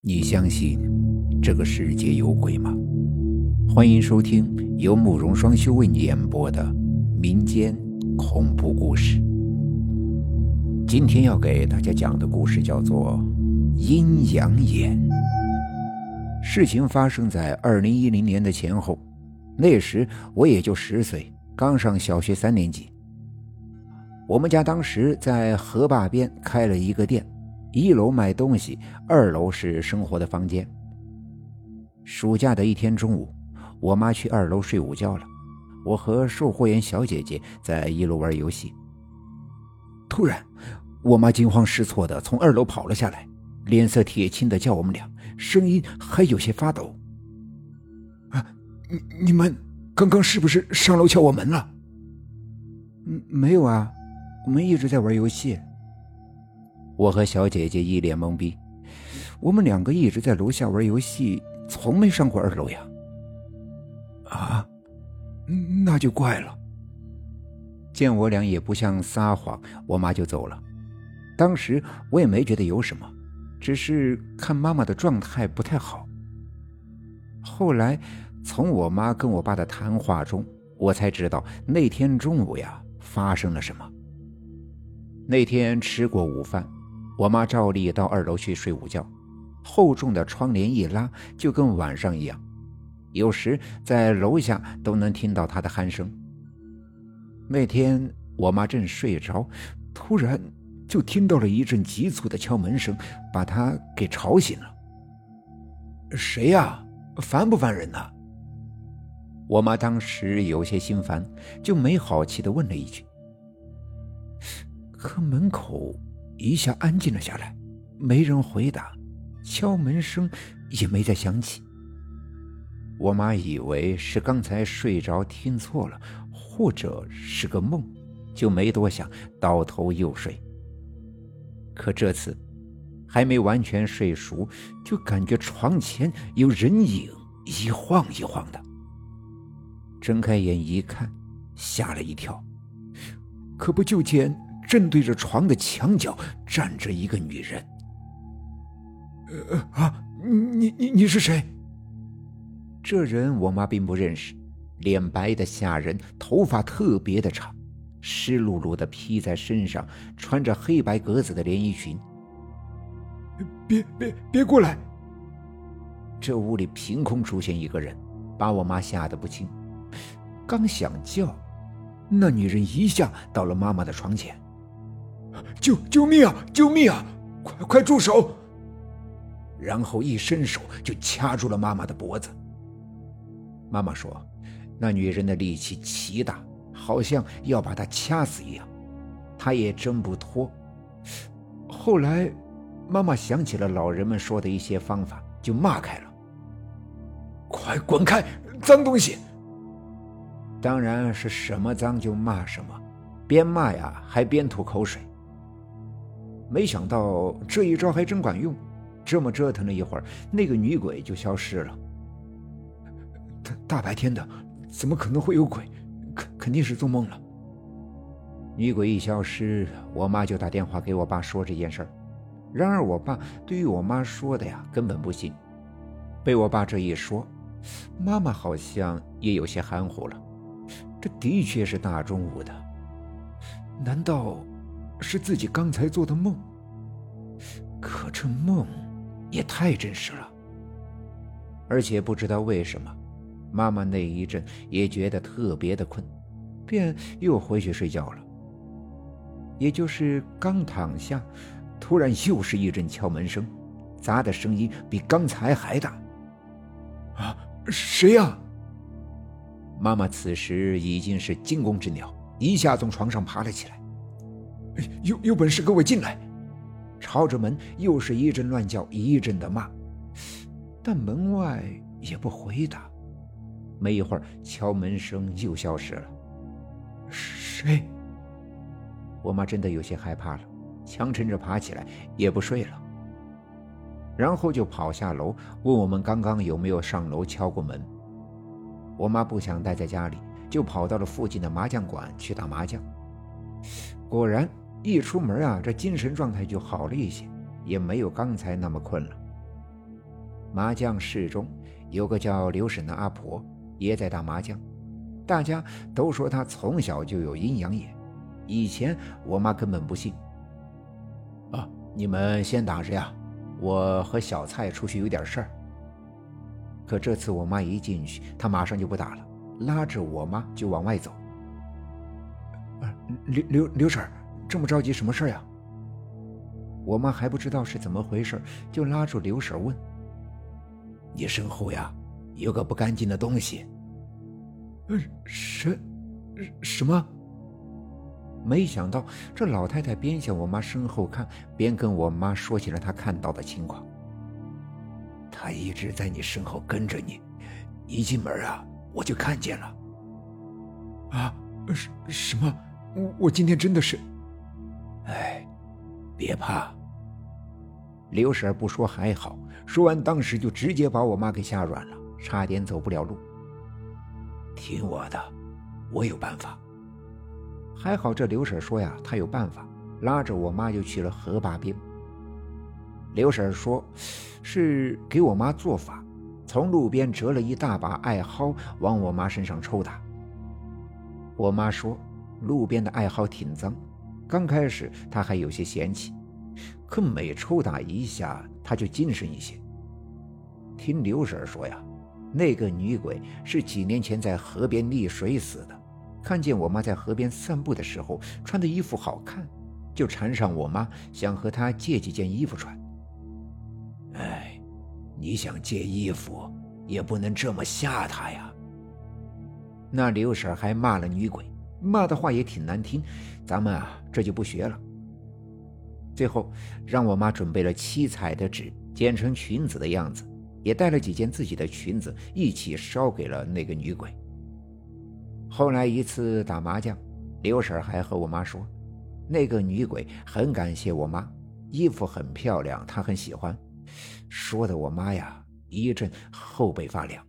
你相信这个世界有鬼吗？欢迎收听由慕容双修为你演播的民间恐怖故事。今天要给大家讲的故事叫做《阴阳眼》。事情发生在二零一零年的前后，那时我也就十岁，刚上小学三年级。我们家当时在河坝边开了一个店。一楼卖东西，二楼是生活的房间。暑假的一天中午，我妈去二楼睡午觉了，我和售货员小姐姐在一楼玩游戏。突然，我妈惊慌失措的从二楼跑了下来，脸色铁青的叫我们俩，声音还有些发抖：“啊，你你们刚刚是不是上楼敲我门了？”“嗯，没有啊，我们一直在玩游戏。”我和小姐姐一脸懵逼，我们两个一直在楼下玩游戏，从没上过二楼呀。啊，那就怪了。见我俩也不像撒谎，我妈就走了。当时我也没觉得有什么，只是看妈妈的状态不太好。后来从我妈跟我爸的谈话中，我才知道那天中午呀发生了什么。那天吃过午饭。我妈照例到二楼去睡午觉，厚重的窗帘一拉，就跟晚上一样。有时在楼下都能听到她的鼾声。那天我妈正睡着，突然就听到了一阵急促的敲门声，把她给吵醒了。谁呀？烦不烦人呢？我妈当时有些心烦，就没好气的问了一句。可门口。一下安静了下来，没人回答，敲门声也没再响起。我妈以为是刚才睡着听错了，或者是个梦，就没多想，倒头又睡。可这次还没完全睡熟，就感觉床前有人影一晃一晃的。睁开眼一看，吓了一跳，可不就见。正对着床的墙角站着一个女人。呃啊，你你你是谁？这人我妈并不认识，脸白的吓人，头发特别的长，湿漉漉的披在身上，穿着黑白格子的连衣裙。别别别过来！这屋里凭空出现一个人，把我妈吓得不轻。刚想叫，那女人一下到了妈妈的床前。救救命啊！救命啊！快快住手！然后一伸手就掐住了妈妈的脖子。妈妈说，那女人的力气奇大，好像要把她掐死一样，她也挣不脱。后来，妈妈想起了老人们说的一些方法，就骂开了：“快滚开，脏东西！”当然是什么脏就骂什么，边骂呀还边吐口水。没想到这一招还真管用，这么折腾了一会儿，那个女鬼就消失了。大大白天的，怎么可能会有鬼？肯肯定是做梦了。女鬼一消失，我妈就打电话给我爸说这件事儿。然而我爸对于我妈说的呀，根本不信。被我爸这一说，妈妈好像也有些含糊了。这的确是大中午的，难道？是自己刚才做的梦，可这梦也太真实了。而且不知道为什么，妈妈那一阵也觉得特别的困，便又回去睡觉了。也就是刚躺下，突然又是一阵敲门声，砸的声音比刚才还大。啊，谁呀？妈妈此时已经是惊弓之鸟，一下从床上爬了起来。有有本事给我进来！朝着门又是一阵乱叫，一阵的骂，但门外也不回答。没一会儿，敲门声又消失了。谁？我妈真的有些害怕了，强撑着爬起来，也不睡了。然后就跑下楼，问我们刚刚有没有上楼敲过门。我妈不想待在家里，就跑到了附近的麻将馆去打麻将。果然。一出门啊，这精神状态就好了一些，也没有刚才那么困了。麻将室中有个叫刘婶的阿婆也在打麻将，大家都说她从小就有阴阳眼。以前我妈根本不信。啊，你们先打着呀，我和小蔡出去有点事儿。可这次我妈一进去，她马上就不打了，拉着我妈就往外走。刘刘刘婶，这么着急什么事呀？我妈还不知道是怎么回事，就拉住刘婶问：“你身后呀，有个不干净的东西。”“呃，什什么？”没想到这老太太边向我妈身后看，边跟我妈说起了她看到的情况。他一直在你身后跟着你，一进门啊，我就看见了。啊，什什么？我我今天真的是……哎，别怕。刘婶不说还好，说完当时就直接把我妈给吓软了，差点走不了路。听我的，我有办法。还好这刘婶说呀，她有办法，拉着我妈就去了河坝边。刘婶说，是给我妈做法，从路边折了一大把艾蒿往我妈身上抽打。我妈说，路边的艾蒿挺脏，刚开始他还有些嫌弃。可每抽打一下，他就精神一些。听刘婶说呀，那个女鬼是几年前在河边溺水死的，看见我妈在河边散步的时候穿的衣服好看，就缠上我妈，想和她借几件衣服穿。哎，你想借衣服，也不能这么吓她呀。那刘婶还骂了女鬼，骂的话也挺难听，咱们啊这就不学了。最后，让我妈准备了七彩的纸，剪成裙子的样子，也带了几件自己的裙子，一起烧给了那个女鬼。后来一次打麻将，刘婶还和我妈说，那个女鬼很感谢我妈，衣服很漂亮，她很喜欢，说的我妈呀一阵后背发凉。